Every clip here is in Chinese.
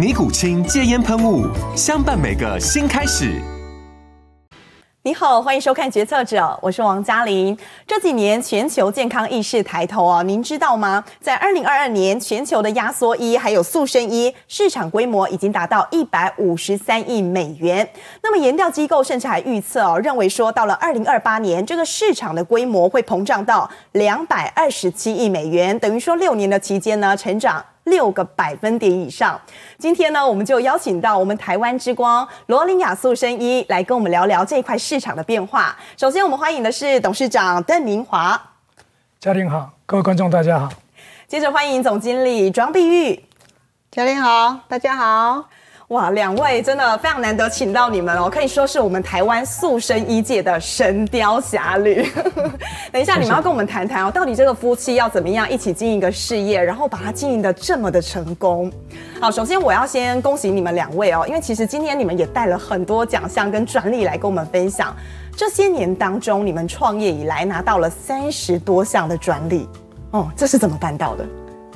尼古清戒烟喷雾，相伴每个新开始。你好，欢迎收看《决策者》，我是王嘉玲。这几年全球健康意识抬头哦，您知道吗？在二零二二年，全球的压缩衣还有塑身衣市场规模已经达到一百五十三亿美元。那么研调机构甚至还预测哦，认为说到了二零二八年，这个市场的规模会膨胀到两百二十七亿美元，等于说六年的期间呢，成长。六个百分点以上。今天呢，我们就邀请到我们台湾之光罗琳雅塑身衣来跟我们聊聊这一块市场的变化。首先，我们欢迎的是董事长邓明华。嘉玲好，各位观众大家好。接着欢迎总经理庄碧玉。嘉玲好，大家好。哇，两位真的非常难得请到你们哦，可以说是我们台湾塑身衣界的神雕侠侣。等一下，你们要跟我们谈谈哦，到底这个夫妻要怎么样一起经营一个事业，然后把它经营得这么的成功？好，首先我要先恭喜你们两位哦，因为其实今天你们也带了很多奖项跟专利来跟我们分享。这些年当中，你们创业以来拿到了三十多项的专利，哦，这是怎么办到的？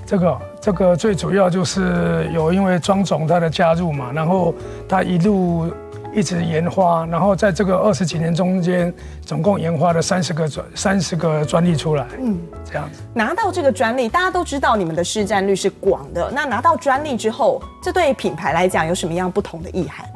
这个这个最主要就是有因为庄总他的加入嘛，然后他一路一直研发，然后在这个二十几年中间，总共研发了三十个专三十个专利出来，嗯，这样子。拿到这个专利，大家都知道你们的市占率是广的，那拿到专利之后，这对品牌来讲有什么样不同的意涵？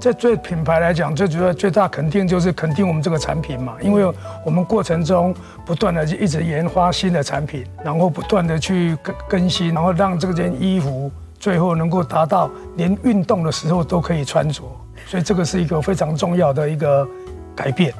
这对品牌来讲，最主要最大肯定就是肯定我们这个产品嘛，因为我们过程中不断的一直研发新的产品，然后不断的去更更新，然后让这件衣服最后能够达到连运动的时候都可以穿着，所以这个是一个非常重要的一个改变。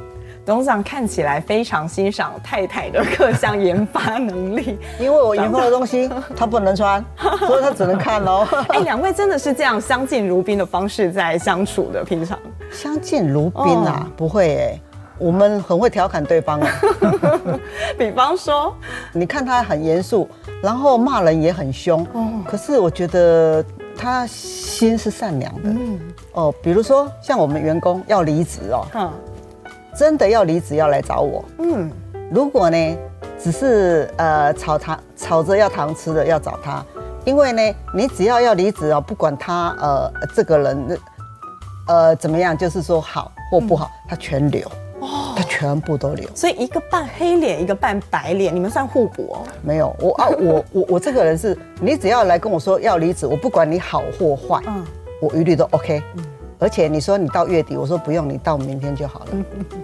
董事长看起来非常欣赏太太的各项研发能力，因为我研发的东西他不能穿，所以他只能看喽。哎，两位真的是这样相敬如宾的方式在相处的，平常相敬如宾啊？哦、不会哎、欸，我们很会调侃对方啊。比方说，你看他很严肃，然后骂人也很凶，哦、可是我觉得他心是善良的。嗯，哦，比如说像我们员工要离职哦。嗯真的要离职要来找我，嗯，如果呢，只是呃吵糖吵着要糖吃的要找他，因为呢，你只要要离职哦，不管他呃这个人呃怎么样，就是说好或不好，他全留，哦，他全部都留。所以一个扮黑脸，一个扮白脸，你们算互补哦？没有，我啊我我我这个人是，你只要来跟我说要离职，我不管你好或坏，嗯，我一律都 OK。嗯而且你说你到月底，我说不用，你到明天就好了，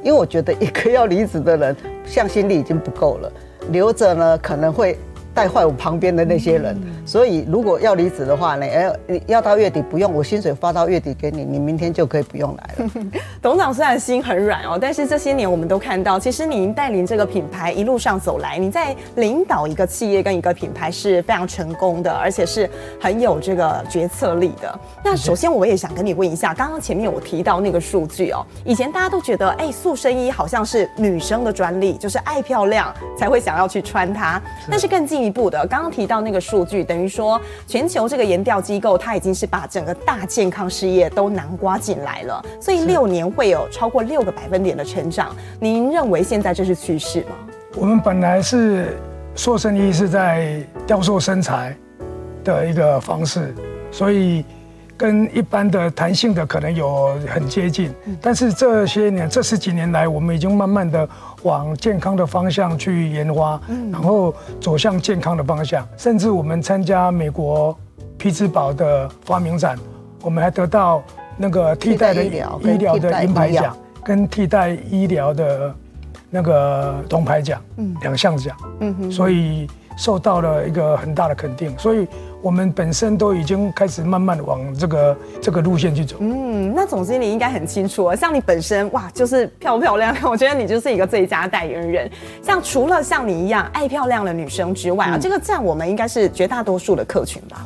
因为我觉得一个要离职的人，向心力已经不够了，留着呢可能会。带坏我旁边的那些人，所以如果要离职的话呢，哎，你要到月底不用，我薪水发到月底给你，你明天就可以不用来了。董事长虽然心很软哦，但是这些年我们都看到，其实您带领这个品牌一路上走来，你在领导一个企业跟一个品牌是非常成功的，而且是很有这个决策力的。那首先我也想跟你问一下，刚刚前面我提到那个数据哦，以前大家都觉得，哎，塑身衣好像是女生的专利，就是爱漂亮才会想要去穿它，但是更近。一步的，刚刚提到那个数据，等于说全球这个研调机构，它已经是把整个大健康事业都囊括进来了，所以六年会有超过六个百分点的成长。您认为现在这是趋势吗？我们本来是做生意是在雕塑身材的一个方式，所以。跟一般的弹性的可能有很接近，但是这些年这十几年来，我们已经慢慢的往健康的方向去研发，然后走向健康的方向，甚至我们参加美国匹兹堡的发明展，我们还得到那个替代的医疗的银牌奖，跟替代医疗的那个铜牌奖，嗯，两项奖，嗯哼，所以受到了一个很大的肯定，所以。我们本身都已经开始慢慢往这个这个路线去走。嗯，那总经理应该很清楚啊。像你本身哇，就是漂不漂亮亮？我觉得你就是一个最佳代言人。像除了像你一样爱漂亮的女生之外啊，嗯、这个占我们应该是绝大多数的客群吧。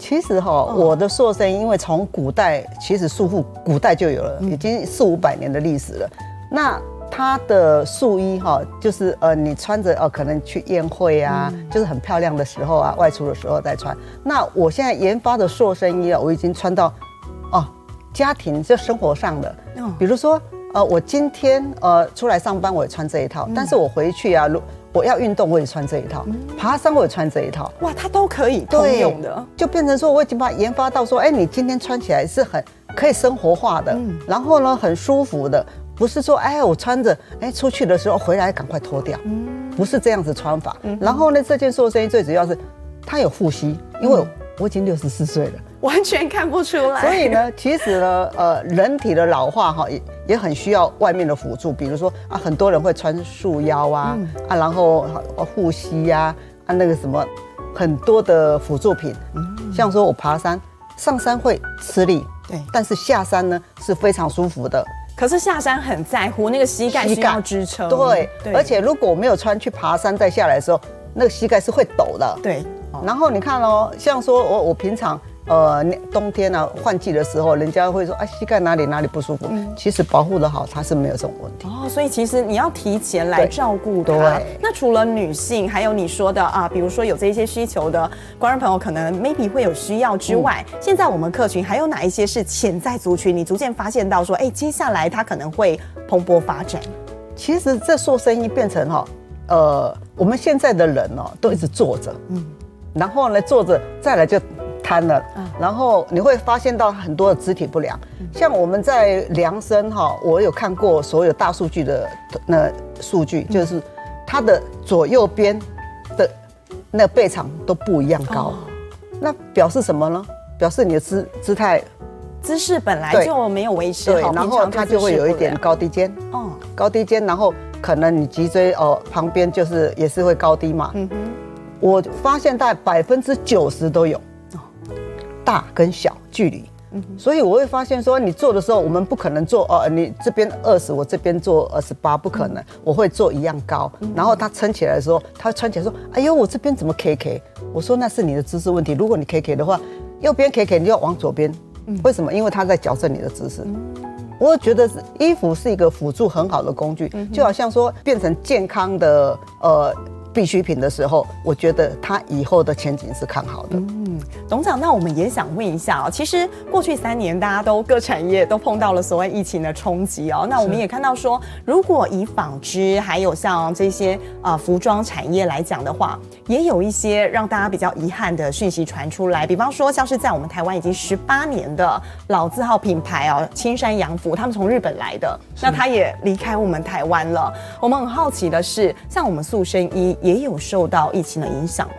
其实哈、哦，我的塑身因为从古代其实束缚古代就有了，已经四五百年的历史了。那它的素衣哈，就是呃，你穿着哦，可能去宴会啊，嗯、就是很漂亮的时候啊，外出的时候再穿。那我现在研发的塑身衣啊，我已经穿到哦，家庭就生活上的，比如说呃，我今天呃出来上班我也穿这一套，嗯、但是我回去啊，如我要运动我也穿这一套，嗯、爬山我也穿这一套。哇，它都可以通用的，就变成说我已经把它研发到说，哎，你今天穿起来是很可以生活化的，嗯、然后呢很舒服的。不是说哎，我穿着哎出去的时候回来赶快脱掉，不是这样子穿法。然后呢，这件塑身衣最主要是它有护膝，因为我已经六十四岁了，完全看不出来。所以呢，其实呢，呃，人体的老化哈也也很需要外面的辅助，比如说啊，很多人会穿束腰啊啊，然后护膝呀啊那个什么很多的辅助品，像说我爬山上山会吃力，对，但是下山呢是非常舒服的。可是下山很在乎那个膝盖需要支撑，对，对，而且如果我没有穿去爬山再下来的时候，那个膝盖是会抖的，对。然后你看哦，像说我我平常。呃，冬天啊，换季的时候，人家会说啊，膝盖哪里哪里不舒服。嗯，其实保护的好，它是没有这种问题。哦，所以其实你要提前来照顾它。对。那除了女性，还有你说的啊，比如说有这些需求的观众朋友，可能 maybe 会有需要之外，嗯、现在我们客群还有哪一些是潜在族群？你逐渐发现到说，哎，接下来它可能会蓬勃发展。其实这做生意变成哈，呃，我们现在的人哦，都一直坐着，嗯，然后呢，坐着再来就。瘫了，然后你会发现到很多的肢体不良，像我们在量身哈，我有看过所有大数据的那数据，就是它的左右边的那背长都不一样高，那表示什么呢？表示你的姿姿态姿势本来就没有维持好，然后它就会有一点高低肩，哦，高低肩，然后可能你脊椎哦旁边就是也是会高低嘛，嗯哼，我发现大概百分之九十都有。大跟小距离，所以我会发现说，你做的时候，我们不可能做哦，你这边二十，我这边做二十八，不可能，我会做一样高。然后他撑起来的时候，他穿起来说，哎呦，我这边怎么 K K？我说那是你的姿势问题。如果你 K K 的话，右边 K K，你就要往左边。为什么？因为他在矫正你的姿势。我觉得是衣服是一个辅助很好的工具，就好像说变成健康的呃。必需品的时候，我觉得它以后的前景是看好的。嗯，董事长，那我们也想问一下啊，其实过去三年大家都各产业都碰到了所谓疫情的冲击哦。那我们也看到说，如果以纺织还有像这些啊服装产业来讲的话，也有一些让大家比较遗憾的讯息传出来。比方说，像是在我们台湾已经十八年的老字号品牌哦，青山洋服，他们从日本来的，那他也离开我们台湾了。我们很好奇的是，像我们塑身衣。也有受到疫情的影响吗？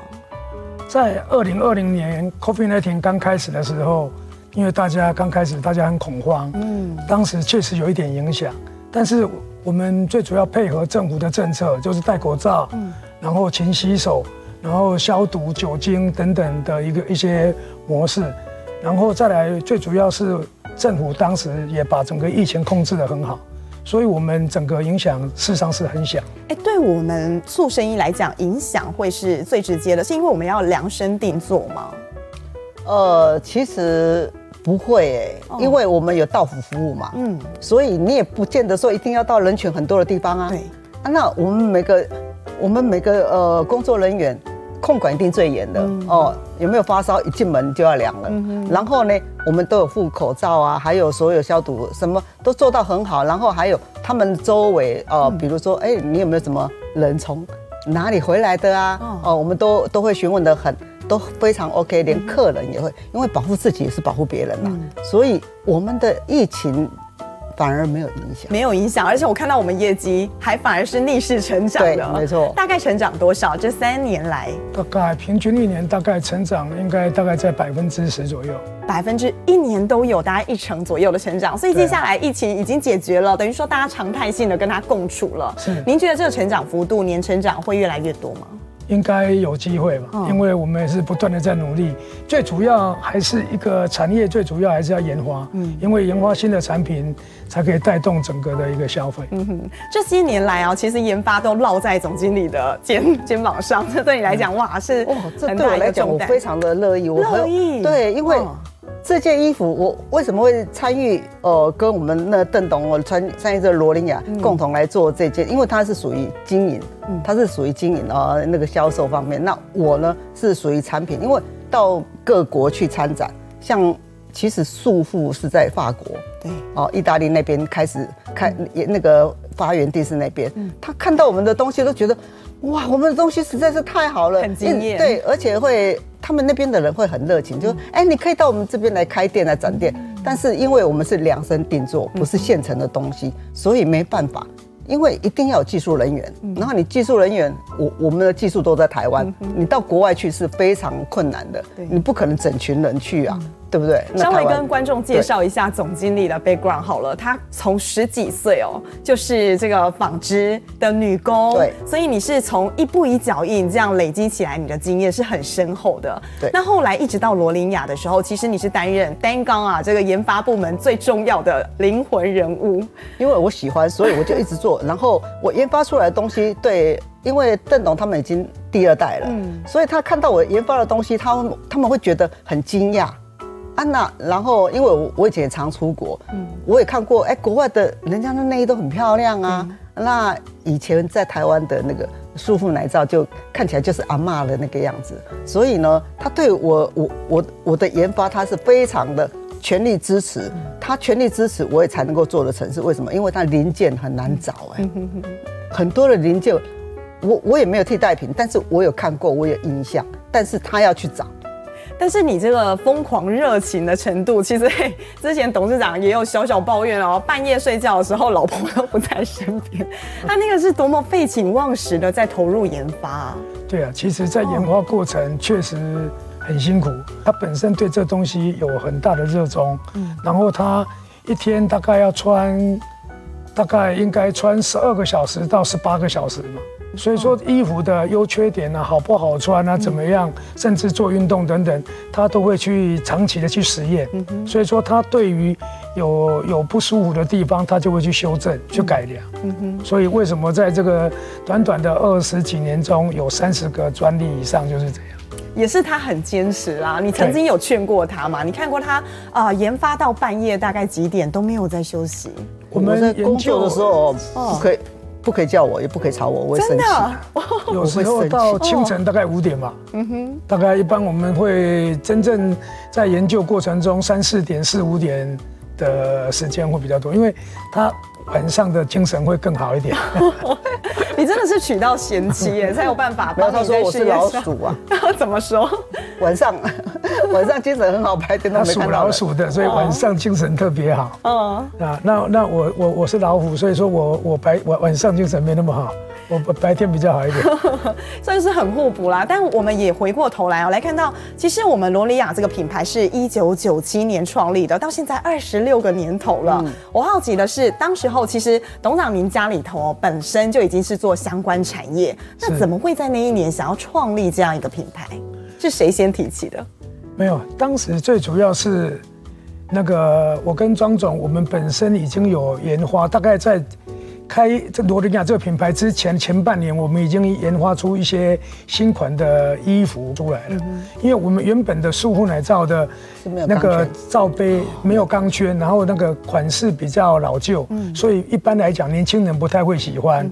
在二零二零年 COVID-19 刚开始的时候，因为大家刚开始大家很恐慌，嗯，当时确实有一点影响。但是我们最主要配合政府的政策，就是戴口罩，嗯，然后勤洗手，然后消毒酒精等等的一个一些模式，然后再来最主要是政府当时也把整个疫情控制得很好。所以，我们整个影响事实上是很小。哎，对我们塑身衣来讲，影响会是最直接的，是因为我们要量身定做吗？呃，其实不会哎，因为我们有到府服务嘛。嗯。所以你也不见得说一定要到人群很多的地方啊。对。啊，那我们每个我们每个呃工作人员。控管一定最严的、嗯、哦，有没有发烧？一进门就要量了。嗯、然后呢，我们都有附口罩啊，还有所有消毒，什么都做到很好。然后还有他们周围哦，嗯、比如说，哎，你有没有什么人从哪里回来的啊？哦，哦，我们都都会询问的很，都非常 OK，连客人也会，因为保护自己也是保护别人嘛。嗯、所以我们的疫情反而没有影响，没有影响，而且我看到我们业绩还反而是逆势成长的，对，没错。大概成长多少？这三年来，大概平均一年大概成长应该大概在百分之十左右，百分之一年都有大概一成左右的成长。所以接下来疫情已经解决了，等于说大家常态性的跟它共处了。是，您觉得这个成长幅度年成长会越来越多吗？应该有机会吧，因为我们也是不断的在努力。最主要还是一个产业，最主要还是要研发，嗯，因为研发新的产品才可以带动整个的一个消费。嗯哼，这些年来啊，其实研发都落在总经理的肩肩膀上，这 对你来讲，哇，是哦，这对我来讲，我非常的乐意，我乐意，对，因为。这件衣服我为什么会参与？呃，跟我们那邓董我参参与这罗琳雅共同来做这件，因为它是属于经营，它是属于经营啊那个销售方面。那我呢是属于产品，因为到各国去参展，像其实束缚是在法国，对，哦，意大利那边开始开也那个发源地是那边，他看到我们的东西都觉得。哇，我们的东西实在是太好了，很惊艳。对，而且会，他们那边的人会很热情，就说，哎，你可以到我们这边来开店来展店。但是因为我们是量身定做，不是现成的东西，所以没办法。因为一定要有技术人员，然后你技术人员，我我们的技术都在台湾，你到国外去是非常困难的，你不可能整群人去啊。对不对？稍微跟观众介绍一下总经理的 background 好了。她从十几岁哦，就是这个纺织的女工。对。所以你是从一步一脚印这样累积起来，你的经验是很深厚的。对。那后来一直到罗琳雅的时候，其实你是担任单纲啊这个研发部门最重要的灵魂人物。因为我喜欢，所以我就一直做。然后我研发出来的东西，对，因为邓董他们已经第二代了，嗯，所以他看到我研发的东西，他们他们会觉得很惊讶。安娜，然后因为我我以前也常出国，嗯，我也看过，哎，国外的人家的内衣都很漂亮啊。嗯、那以前在台湾的那个束缚奶罩就看起来就是阿嬷的那个样子，所以呢，他对我我我我的研发他是非常的全力支持，他全力支持我也才能够做得成。是为什么？因为他零件很难找，哎，很多的零件，我我也没有替代品，但是我有看过，我有印象，但是他要去找。但是你这个疯狂热情的程度，其实之前董事长也有小小抱怨哦，半夜睡觉的时候老婆都不在身边，他那个是多么废寝忘食的在投入研发啊。对啊，其实，在研发过程确实很辛苦。他本身对这东西有很大的热衷，嗯，然后他一天大概要穿，大概应该穿十二个小时到十八个小时嘛。所以说衣服的优缺点啊，好不好穿啊，怎么样，甚至做运动等等，他都会去长期的去实验。所以说他对于有有不舒服的地方，他就会去修正、去改良。所以为什么在这个短短的二十几年中，有三十个专利以上，就是这样。也是他很坚持啦。你曾经有劝过他嘛？你看过他啊，研发到半夜大概几点都没有在休息。我们在工作的时候不可以。不可以叫我，也不可以吵我，我会生气。有时候到清晨大概五点吧。嗯哼。大概一般我们会真正在研究过程中三四点、四五点的时间会比较多，因为他晚上的精神会更好一点。你真的是娶到贤妻耶，才有办法。不要他说我是老鼠啊。怎么说？晚上 晚上精神很好，白天都没看到。属老鼠的，所以晚上精神特别好。嗯啊，那那我我我是老虎，所以说我我白晚晚上精神没那么好。我白天比较好一点，算是很互补啦。但我们也回过头来哦，来看到其实我们罗琳雅这个品牌是一九九七年创立的，到现在二十六个年头了。嗯、我好奇的是，当时候其实董事长您家里头本身就已经是做相关产业，那怎么会在那一年想要创立这样一个品牌？是谁先提起的？没有，当时最主要是那个我跟庄总，我们本身已经有研发，大概在。开这罗琳雅这个品牌之前前半年，我们已经研发出一些新款的衣服出来了。因为我们原本的束缚奶罩的那个罩杯没有钢圈，然后那个款式比较老旧，所以一般来讲年轻人不太会喜欢。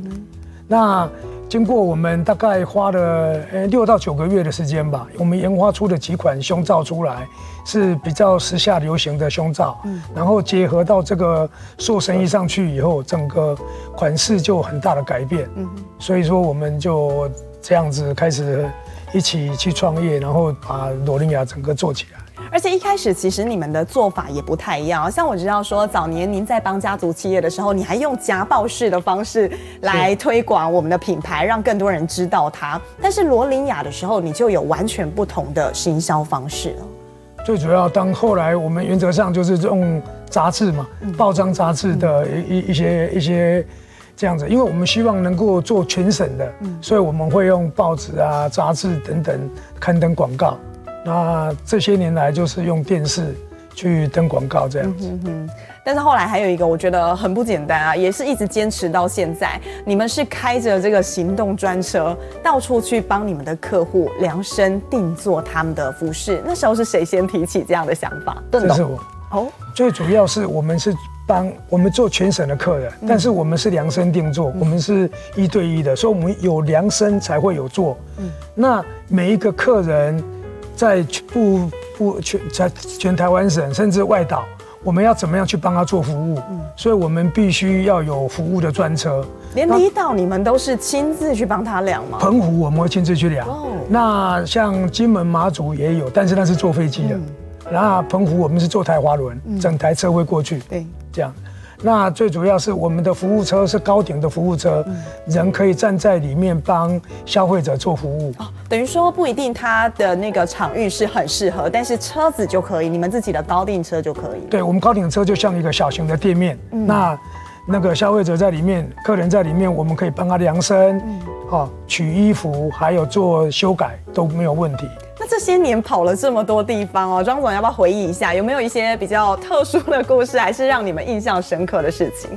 那经过我们大概花了呃六到九个月的时间吧，我们研发出的几款胸罩出来，是比较时下流行的胸罩。嗯，然后结合到这个塑身衣上去以后，整个款式就有很大的改变。嗯，所以说我们就这样子开始一起去创业，然后把罗琳雅整个做起来。而且一开始其实你们的做法也不太一样，像我知道说早年您在帮家族企业的时候，你还用夹报式的方式来推广我们的品牌，让更多人知道它。但是罗琳雅的时候，你就有完全不同的行销方式了。最主要，当后来我们原则上就是用杂志嘛，报章杂志的一一些一些这样子，因为我们希望能够做全省的，所以我们会用报纸啊、杂志等等刊登广告。那这些年来就是用电视去登广告这样子。但是后来还有一个我觉得很不简单啊，也是一直坚持到现在。你们是开着这个行动专车，到处去帮你们的客户量身定做他们的服饰。那时候是谁先提起这样的想法？这是我。哦，最主要是我们是帮我们做全省的客人，但是我们是量身定做，我们是一对一的，所以我们有量身才会有做。嗯，那每一个客人在不不全在全台湾省甚至外岛。我们要怎么样去帮他做服务？嗯，所以我们必须要有服务的专车。连离岛你们都是亲自去帮他量吗？澎湖我们会亲自去量。哦，那像金门马祖也有，但是那是坐飞机的。嗯，然后澎湖我们是坐台滑轮，嗯，整台车会过去。对，这样。那最主要是我们的服务车是高顶的服务车，嗯、人可以站在里面帮消费者做服务。哦，等于说不一定他的那个场域是很适合，但是车子就可以，你们自己的高顶车就可以。对，我们高顶车就像一个小型的店面，嗯、那那个消费者在里面，客人在里面，我们可以帮他量身，嗯、哦，取衣服，还有做修改都没有问题。那这些年跑了这么多地方哦，庄总要不要回忆一下，有没有一些比较特殊的故事，还是让你们印象深刻的事情？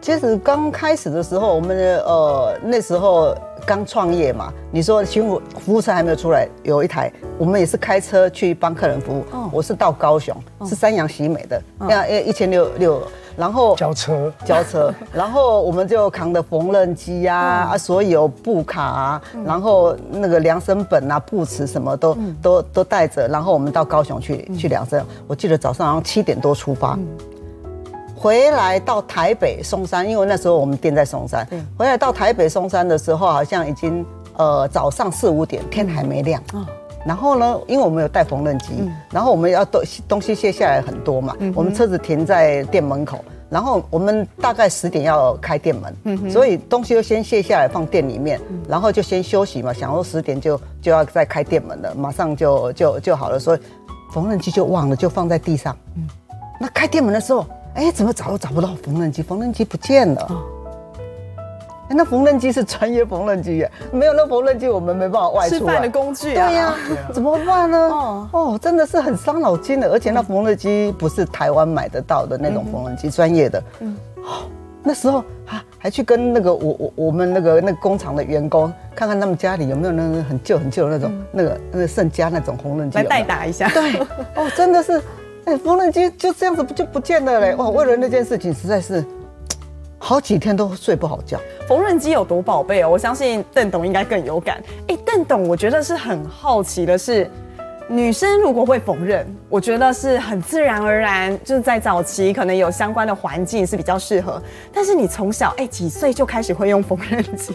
其实刚开始的时候，我们呃那时候刚创业嘛，你说巡服服务车还没有出来，有一台，我们也是开车去帮客人服务。哦、我是到高雄，哦、是三洋喜美的，要要一千六六。然后交车。交车，然后我们就扛着缝纫机啊啊，所有布卡啊，然后那个量身本啊、布尺什么都都都带着，然后我们到高雄去去量身。我记得早上好像七点多出发，回来到台北松山，因为那时候我们店在松山。回来到台北松山的时候，好像已经呃早上四五点，天还没亮。然后呢，因为我们有带缝纫机，嗯、然后我们要东东西卸下来很多嘛，嗯、我们车子停在店门口，然后我们大概十点要开店门，嗯、所以东西就先卸下来放店里面，嗯、然后就先休息嘛，想说十点就就要再开店门了，马上就就就好了，所以缝纫机就忘了，就放在地上。嗯、那开店门的时候，哎，怎么找都找不到缝纫机，缝纫机不见了。哦那缝纫机是专业缝纫机耶，没有那缝纫机，我们没办法外出。吃饭的工具啊。对呀、啊，怎么办呢？哦，哦，真的是很伤脑筋的，而且那缝纫机不是台湾买得到的那种缝纫机，专业的。嗯。哦，那时候啊，还去跟那个我我我们那个那个工厂的员工，看看他们家里有没有那个很旧很旧的那种、嗯、那个那个盛家那种缝纫机，来代打一下。对。哦，真的是，哎，缝纫机就这样子不就不见了嘞？哇，为了那件事情，实在是。好几天都睡不好觉。缝纫机有多宝贝哦？我相信邓董应该更有感。哎，邓董，我觉得是很好奇的是，女生如果会缝纫，我觉得是很自然而然，就是在早期可能有相关的环境是比较适合。但是你从小哎几岁就开始会用缝纫机？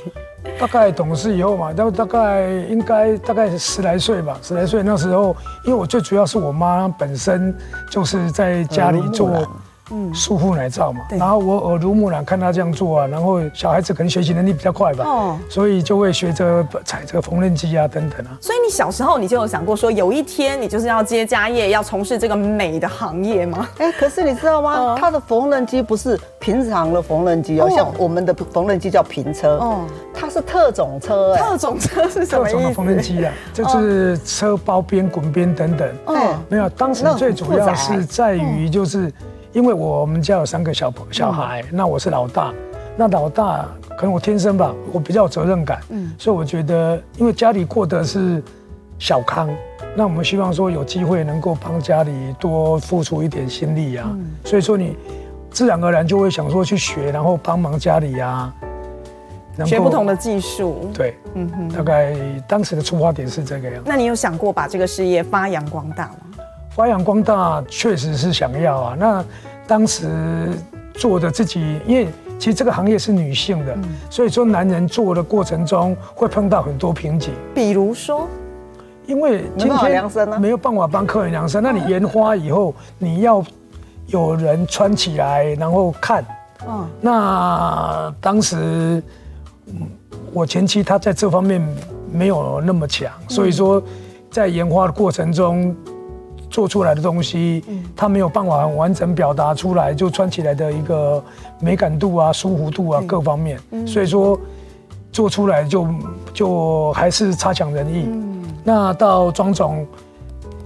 大概懂事以后嘛，大大概应该大概十来岁吧，十来岁那时候，因为我最主要是我妈本身就是在家里做。嗯，束缚奶罩嘛，然后我耳濡目染看他这样做啊，然后小孩子可能学习能力比较快吧，哦，所以就会学着踩着缝纫机啊等等啊。所以你小时候你就有想过说，有一天你就是要接家业，要从事这个美的行业吗？哎，可是你知道吗？哦、他的缝纫机不是平常的缝纫机哦，像我们的缝纫机叫平车，哦，它是特种车，特种车是什么意思？特种的缝纫机啊，就是车包边、滚边等等。嗯，没有，当时最主要是在于就是。因为我们家有三个小朋小孩，嗯、那我是老大，那老大可能我天生吧，我比较有责任感，嗯，所以我觉得，因为家里过的是小康，那我们希望说有机会能够帮家里多付出一点心力啊，嗯、所以说你自然而然就会想说去学，然后帮忙家里啊，学不同的技术，对，嗯哼，大概当时的出发点是这个样。那你有想过把这个事业发扬光大吗？发扬光大确实是想要啊，那当时做的自己，因为其实这个行业是女性的，所以说男人做的过程中会碰到很多瓶颈。比如说，因为今天没有办法帮客人量身，那你研发以后，你要有人穿起来，然后看。嗯，那当时我前妻她在这方面没有那么强，所以说在研发的过程中做出来的东西，他没有办法完整表达出来，就穿起来的一个美感度啊、舒服度啊各方面，所以说做出来就就还是差强人意。那到庄总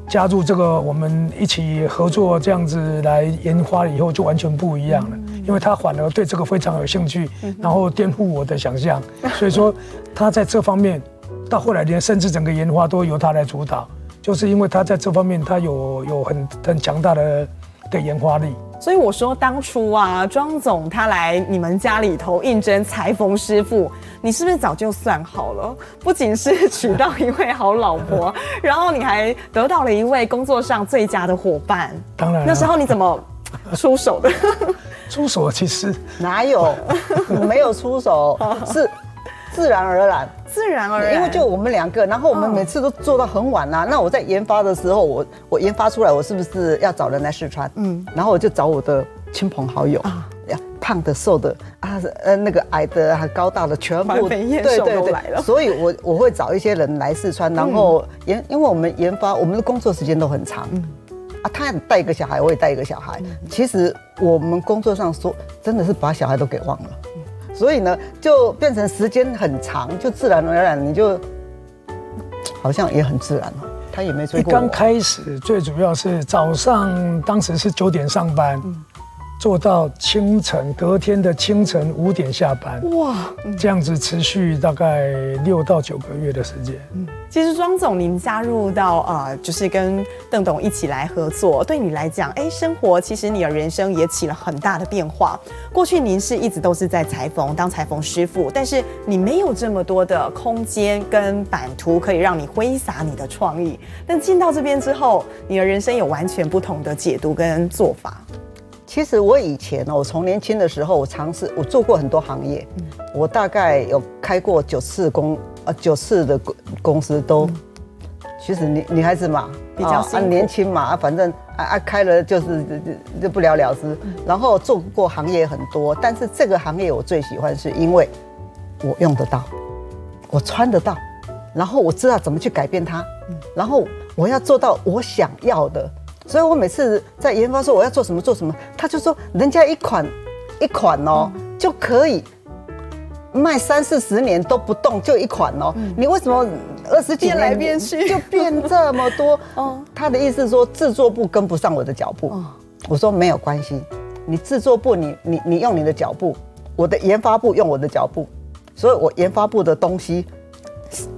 加入这个，我们一起合作这样子来研发以后，就完全不一样了。因为他反而对这个非常有兴趣，然后颠覆我的想象。所以说他在这方面，到后来连甚至整个研发都由他来主导，就是因为他在这方面他有有很很强大的的研发力。所以我说当初啊，庄总他来你们家里头应征裁缝师傅，你是不是早就算好了？不仅是娶到一位好老婆，然后你还得到了一位工作上最佳的伙伴。当然，那时候你怎么出手的？出手其实哪有？没有出手，是自然而然。自然而然，因为就我们两个，然后我们每次都做到很晚啊。那我在研发的时候，我我研发出来，我是不是要找人来试穿？嗯，然后我就找我的亲朋好友啊，胖的、瘦的啊，呃，那个矮的、还高大的，全部对对对来了。所以我我会找一些人来试穿，然后研，因为我们研发，我们的工作时间都很长。嗯，啊，他带一个小孩，我也带一个小孩。其实我们工作上说，真的是把小孩都给忘了。所以呢，就变成时间很长，就自然而然，你就 好像也很自然了。他也没追过。刚开始最主要是早上，当时是九点上班。嗯做到清晨，隔天的清晨五点下班，哇，这样子持续大概六到九个月的时间。嗯，其实庄总，您加入到呃，就是跟邓董一起来合作，对你来讲，哎、欸，生活其实你的人生也起了很大的变化。过去您是一直都是在裁缝当裁缝师傅，但是你没有这么多的空间跟版图可以让你挥洒你的创意。但进到这边之后，你的人生有完全不同的解读跟做法。其实我以前呢，我从年轻的时候，我尝试我做过很多行业，我大概有开过九次公呃九次的公公司都，其实女女孩子嘛，比较啊年轻嘛，反正啊啊开了就是就就不了了之，然后做过行业很多，但是这个行业我最喜欢是因为我用得到，我穿得到，然后我知道怎么去改变它，然后我要做到我想要的。所以我每次在研发说我要做什么做什么，他就说人家一款一款哦就可以卖三四十年都不动，就一款哦，你为什么二十几年变来变去就变这么多？他的意思是说制作部跟不上我的脚步。我说没有关系，你制作部你你你用你的脚步，我的研发部用我的脚步，所以我研发部的东西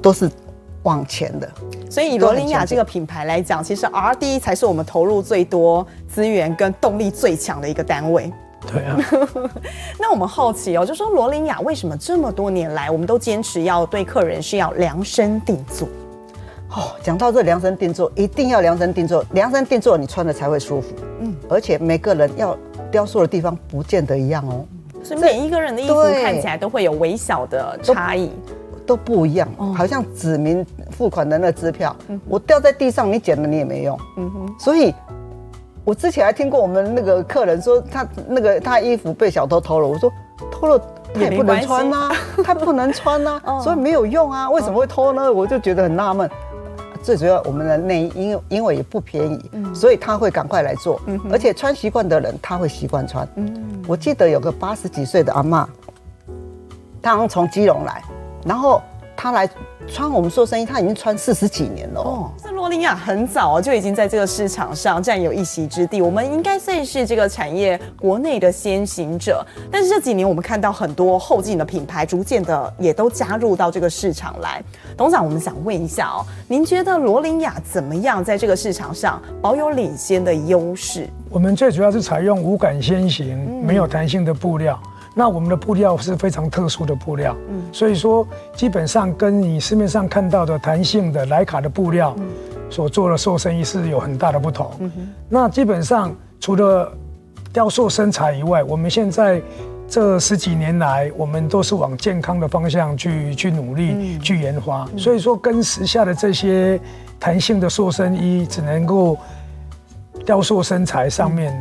都是。往前的，所以以罗琳雅这个品牌来讲，其实 R&D 才是我们投入最多资源跟动力最强的一个单位。对啊。那我们好奇哦，就说罗琳雅为什么这么多年来，我们都坚持要对客人是要量身定做？哦，讲到这量身定做，一定要量身定做，量身定做你穿的才会舒服。嗯，而且每个人要雕塑的地方不见得一样哦，所以每一个人的衣服看起来都会有微小的差异。都不一样，好像指明付款的那支票，我掉在地上，你捡了你也没用。嗯哼，所以，我之前还听过我们那个客人说，他那个他衣服被小偷偷了，我说偷了他也不能穿啊，他不能穿啊，所以没有用啊，为什么会偷呢？我就觉得很纳闷。最主要我们的内衣因为因为也不便宜，所以他会赶快来做，而且穿习惯的人他会习惯穿。我记得有个八十几岁的阿嬷，他刚从基隆来。然后他来穿我们做生意，他已经穿四十几年了哦。这罗琳雅很早就已经在这个市场上占有一席之地，我们应该算是这个产业国内的先行者。但是这几年我们看到很多后进的品牌，逐渐的也都加入到这个市场来。董事长，我们想问一下哦，您觉得罗琳雅怎么样在这个市场上保有领先的优势？我们最主要是采用无感先行、没有弹性的布料。那我们的布料是非常特殊的布料，嗯，所以说基本上跟你市面上看到的弹性的莱卡的布料所做的塑身衣是有很大的不同。那基本上除了雕塑身材以外，我们现在这十几年来，我们都是往健康的方向去去努力去研发。所以说跟时下的这些弹性的塑身衣只能够雕塑身材上面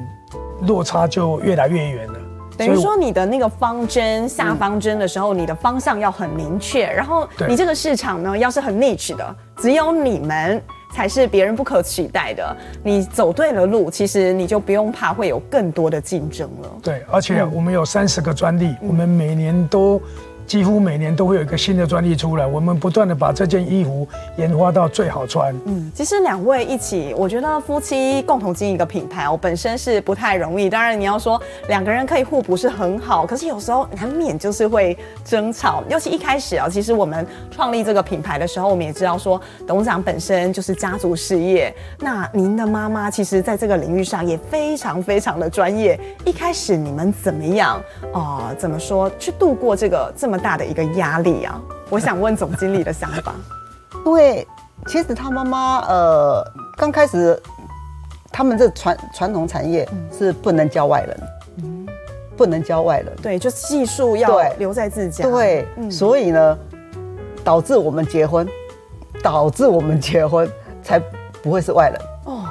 落差就越来越远了。等于说你的那个方针下方针的时候，嗯、你的方向要很明确，然后你这个市场呢，要是很 niche 的，只有你们才是别人不可取代的。你走对了路，其实你就不用怕会有更多的竞争了。对，而且我们有三十个专利，嗯、我们每年都。几乎每年都会有一个新的专利出来，我们不断的把这件衣服研发到最好穿。嗯，其实两位一起，我觉得夫妻共同经营一个品牌，我本身是不太容易。当然，你要说两个人可以互补是很好，可是有时候难免就是会争吵。尤其一开始啊，其实我们创立这个品牌的时候，我们也知道说董事长本身就是家族事业。那您的妈妈其实在这个领域上也非常非常的专业。一开始你们怎么样啊、怎么说去度过这个这么？大的一个压力啊！我想问总经理的想法，因为其实他妈妈呃刚开始，他们这传传统产业是不能教外人，嗯，不能教外人，对，就技术要留在自家，对，嗯、所以呢，导致我们结婚，导致我们结婚才不会是外人。哦，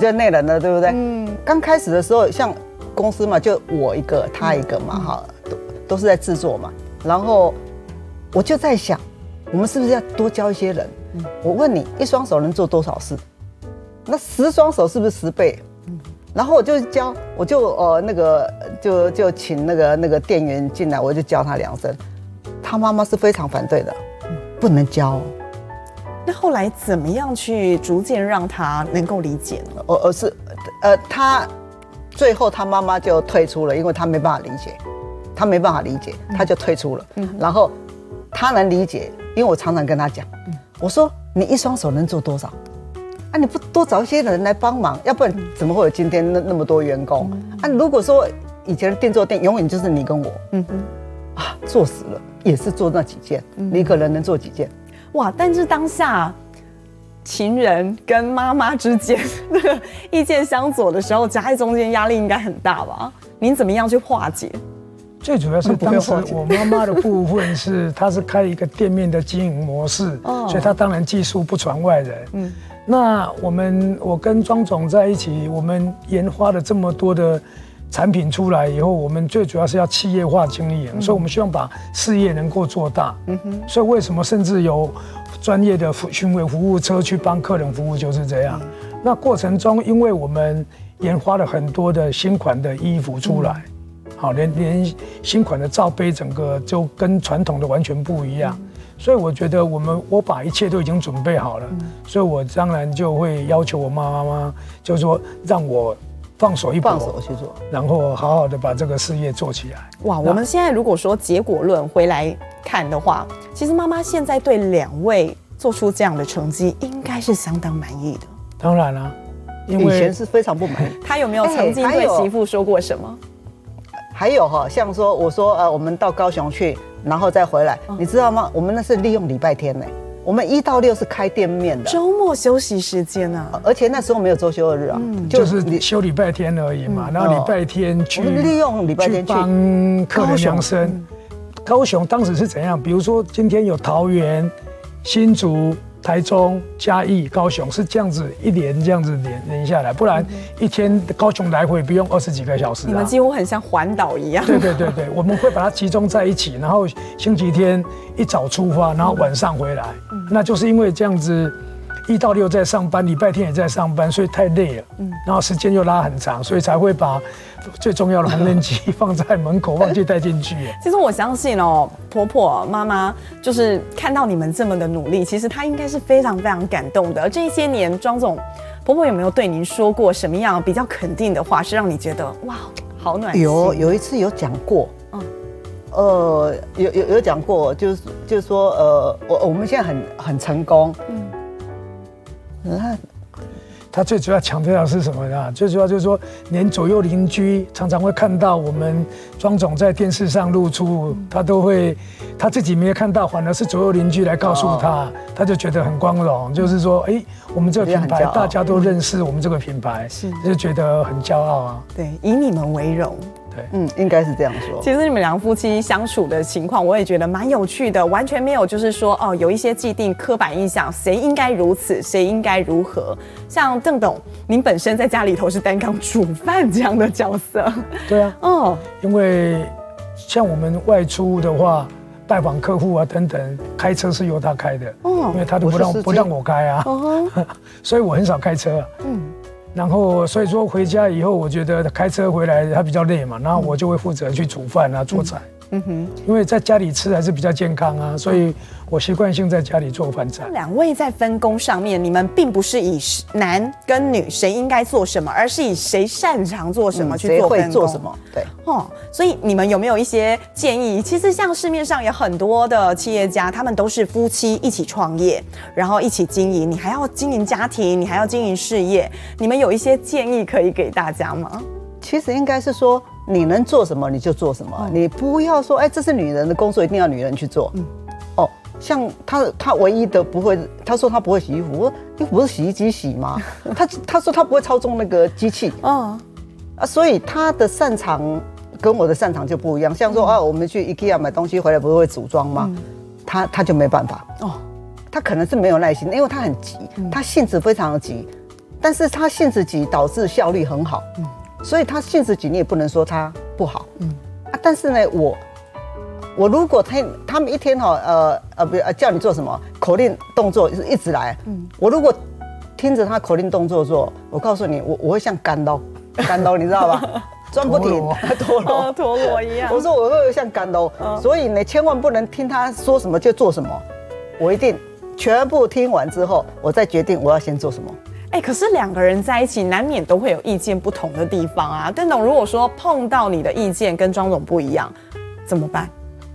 就内人了，对不对？嗯，刚开始的时候，像公司嘛，就我一个，他一个嘛，哈、嗯，都都是在制作嘛。然后我就在想，我们是不是要多教一些人？嗯、我问你，一双手能做多少事？那十双手是不是十倍？嗯、然后我就教，我就呃那个就就请那个那个店员进来，我就教他两声。他妈妈是非常反对的，嗯、不能教。那后来怎么样去逐渐让他能够理解呢？而而是呃他最后他妈妈就退出了，因为他没办法理解。他没办法理解，他就退出了。嗯、然后他能理解，因为我常常跟他讲，嗯、我说你一双手能做多少？啊，你不多找一些人来帮忙，要不然怎么会有今天那那么多员工？嗯、啊，如果说以前的店做店永远就是你跟我，嗯哼，啊，做死了也是做那几件，嗯、你可能能做几件？哇！但是当下情人跟妈妈之间那 个意见相左的时候，夹在中间压力应该很大吧？您怎么样去化解？最主要是当时我妈妈的部分是，她是开一个店面的经营模式，所以她当然技术不传外人。嗯，那我们我跟庄总在一起，我们研发了这么多的产品出来以后，我们最主要是要企业化经营，所以我们希望把事业能够做大。嗯哼，所以为什么甚至有专业的巡回服务车去帮客人服务，就是这样。那过程中，因为我们研发了很多的新款的衣服出来。好，连连新款的罩杯，整个就跟传统的完全不一样，嗯、所以我觉得我们我把一切都已经准备好了，嗯、所以我当然就会要求我妈妈妈，就是说让我放手一搏，放手去做，然后好好的把这个事业做起来。哇，我们现在如果说结果论回来看的话，其实妈妈现在对两位做出这样的成绩，应该是相当满意的。当然了、啊，因为以前是非常不满意。他有没有曾经对媳妇说过什么？还有哈，像说我说呃，我们到高雄去，然后再回来，嗯、你知道吗？我们那是利用礼拜天呢，我们一到六是开店面的，周末休息时间啊，而且那时候没有周休二日啊，嗯、就是休礼拜天而已嘛。嗯、然后礼拜天去，我们利用礼拜天去帮客人量身。高雄当时是怎样？比如说今天有桃园、新竹。台中、嘉义、高雄是这样子一连这样子连连下来，不然一天高雄来回不用二十几个小时啊。你们几乎很像环岛一样。对对对对，我们会把它集中在一起，然后星期天一早出发，然后晚上回来。那就是因为这样子。一到六在上班，礼拜天也在上班，所以太累了。嗯，然后时间又拉很长，所以才会把最重要的缝纫机放在门口，忘记带进去。其实我相信哦，婆婆妈妈就是看到你们这么的努力，其实她应该是非常非常感动的。这些年，庄总婆婆有没有对您说过什么样比较肯定的话，是让你觉得哇，好暖心？有有一次有讲过，嗯，呃，有有有讲过，就是就是说，呃，我我们现在很很成功，嗯。那他最主要强调的是什么呢？最主要就是说，连左右邻居常常会看到我们庄总在电视上露出，他都会他自己没有看到，反而是左右邻居来告诉他，他就觉得很光荣。就是说，哎，我们这个品牌大家都认识，我们这个品牌是就觉得很骄傲啊。对，以你们为荣。对，嗯，应该是这样说。其实你们两夫妻相处的情况，我也觉得蛮有趣的，完全没有就是说哦，有一些既定刻板印象，谁应该如此，谁应该如何。像邓董，您本身在家里头是担纲煮饭 这样的角色。对啊，哦，因为像我们外出的话，拜访客户啊等等，开车是由他开的，哦，因为他都不让不让我开啊，哦，所以我很少开车啊。嗯。然后，所以说回家以后，我觉得开车回来他比较累嘛，然后我就会负责去煮饭啊、做菜。嗯哼，因为在家里吃还是比较健康啊，所以我习惯性在家里做饭菜。两位在分工上面，你们并不是以男跟女谁应该做什么，而是以谁擅长做什么去做分工。谁会做什么？对，哦，所以你们有没有一些建议？其实像市面上有很多的企业家，他们都是夫妻一起创业，然后一起经营，你还要经营家庭，你还要经营事业，你们有一些建议可以给大家吗？其实应该是说。你能做什么你就做什么，你不要说哎，这是女人的工作，一定要女人去做。嗯，哦，像他他唯一的不会，他说他不会洗衣服，我说你不是洗衣机洗吗？他他说他不会操纵那个机器。啊，所以他的擅长跟我的擅长就不一样。像说啊，我们去 IKEA 买东西回来不是会组装吗？他他就没办法。哦，他可能是没有耐心，因为他很急，他性子非常的急，但是他性子急导致效率很好。嗯。所以他性子急，你也不能说他不好，嗯啊，但是呢，我我如果他他们一天哈，呃呃，不叫你做什么口令动作是一直来，嗯，我如果听着他口令动作做，我告诉你，我我会像干刀，干刀你知道吧？转不停，陀螺 陀螺一样。我说我会像干刀，所以你千万不能听他说什么就做什么，我一定全部听完之后，我再决定我要先做什么。哎，可是两个人在一起，难免都会有意见不同的地方啊。邓董，如果说碰到你的意见跟庄总不一样，怎么办？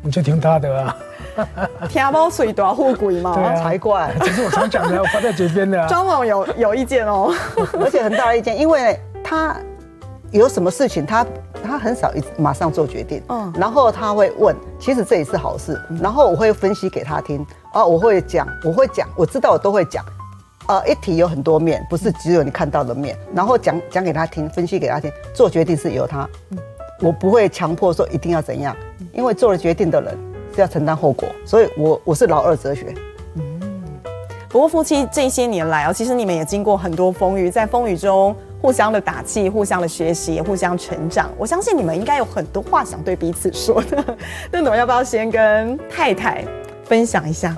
你就听他的啊。听包水多富贵嘛，啊，才怪。这是我常讲的，我放在嘴边的。庄总有有意见哦，而且很大的意见，因为他有什么事情，他他很少一马上做决定，嗯，然后他会问，其实这也是好事，然后我会分析给他听，啊，我会讲，我会讲，我知道我都会讲。呃，一体有很多面，不是只有你看到的面。然后讲讲给他听，分析给他听，做决定是由他。我不会强迫说一定要怎样，因为做了决定的人是要承担后果。所以我我是老二哲学。嗯。不过夫妻这些年来哦，其实你们也经过很多风雨，在风雨中互相的打气，互相的学习，互相成长。我相信你们应该有很多话想对彼此说的。那我们要不要先跟太太分享一下？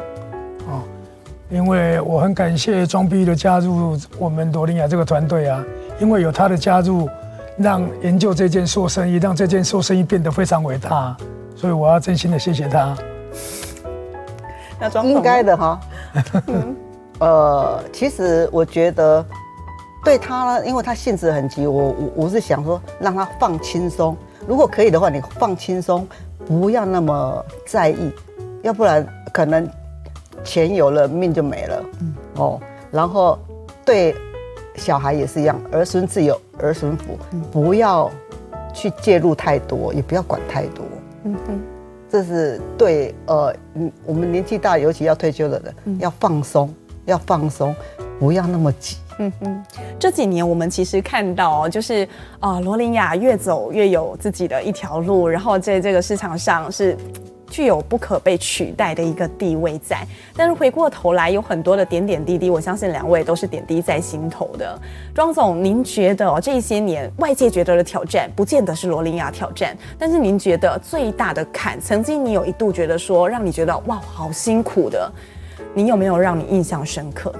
因为我很感谢庄碧玉的加入我们罗琳雅这个团队啊，因为有他的加入，让研究这件塑身衣，让这件塑身衣变得非常伟大，所以我要真心的谢谢他。那庄应该的哈，呃，其实我觉得对他呢，因为他性子很急，我我我是想说让他放轻松，如果可以的话，你放轻松，不要那么在意，要不然可能。钱有了，命就没了。嗯哦，然后对小孩也是一样，儿孙自有儿孙福，嗯、不要去介入太多，也不要管太多。嗯哼，这是对呃，嗯，我们年纪大，尤其要退休的人，嗯、要放松，要放松，不要那么急。嗯哼，这几年我们其实看到，就是啊，罗琳雅越走越有自己的一条路，然后在这个市场上是。具有不可被取代的一个地位在，但是回过头来有很多的点点滴滴，我相信两位都是点滴在心头的。庄总，您觉得哦，这些年外界觉得的挑战，不见得是罗琳雅挑战，但是您觉得最大的坎，曾经你有一度觉得说，让你觉得哇，好辛苦的，你有没有让你印象深刻的？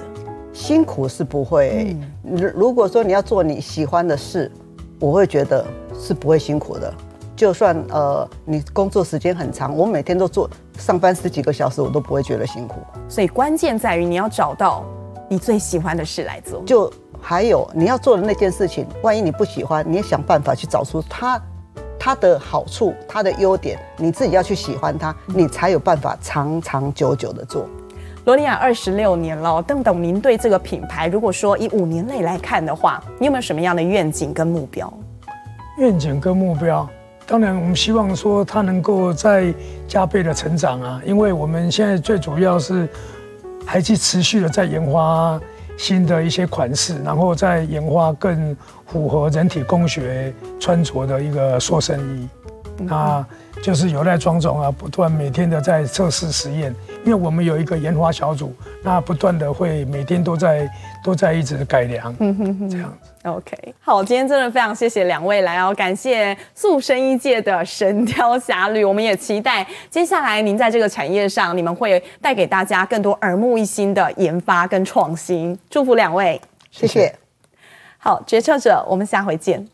辛苦是不会，嗯、如果说你要做你喜欢的事，我会觉得是不会辛苦的。就算呃，你工作时间很长，我每天都做上班十几个小时，我都不会觉得辛苦。所以关键在于你要找到你最喜欢的事来做。就还有你要做的那件事情，万一你不喜欢，你也想办法去找出它它的好处、它的优点，你自己要去喜欢它，你才有办法长长久久的做。罗琳雅二十六年了，邓董，您对这个品牌，如果说以五年内来看的话，你有没有什么样的愿景跟目标？愿景跟目标。当然，我们希望说它能够再加倍的成长啊，因为我们现在最主要是还去持续的在研发新的一些款式，然后再研发更符合人体工学穿着的一个塑身衣。那就是有赖庄总啊，不断每天的在测试实验，因为我们有一个研发小组，那不断的会每天都在都在一直改良，这样子。OK，好，今天真的非常谢谢两位来哦，感谢塑身衣界的神雕侠侣，我们也期待接下来您在这个产业上，你们会带给大家更多耳目一新的研发跟创新，祝福两位，谢谢。好，决策者，我们下回见。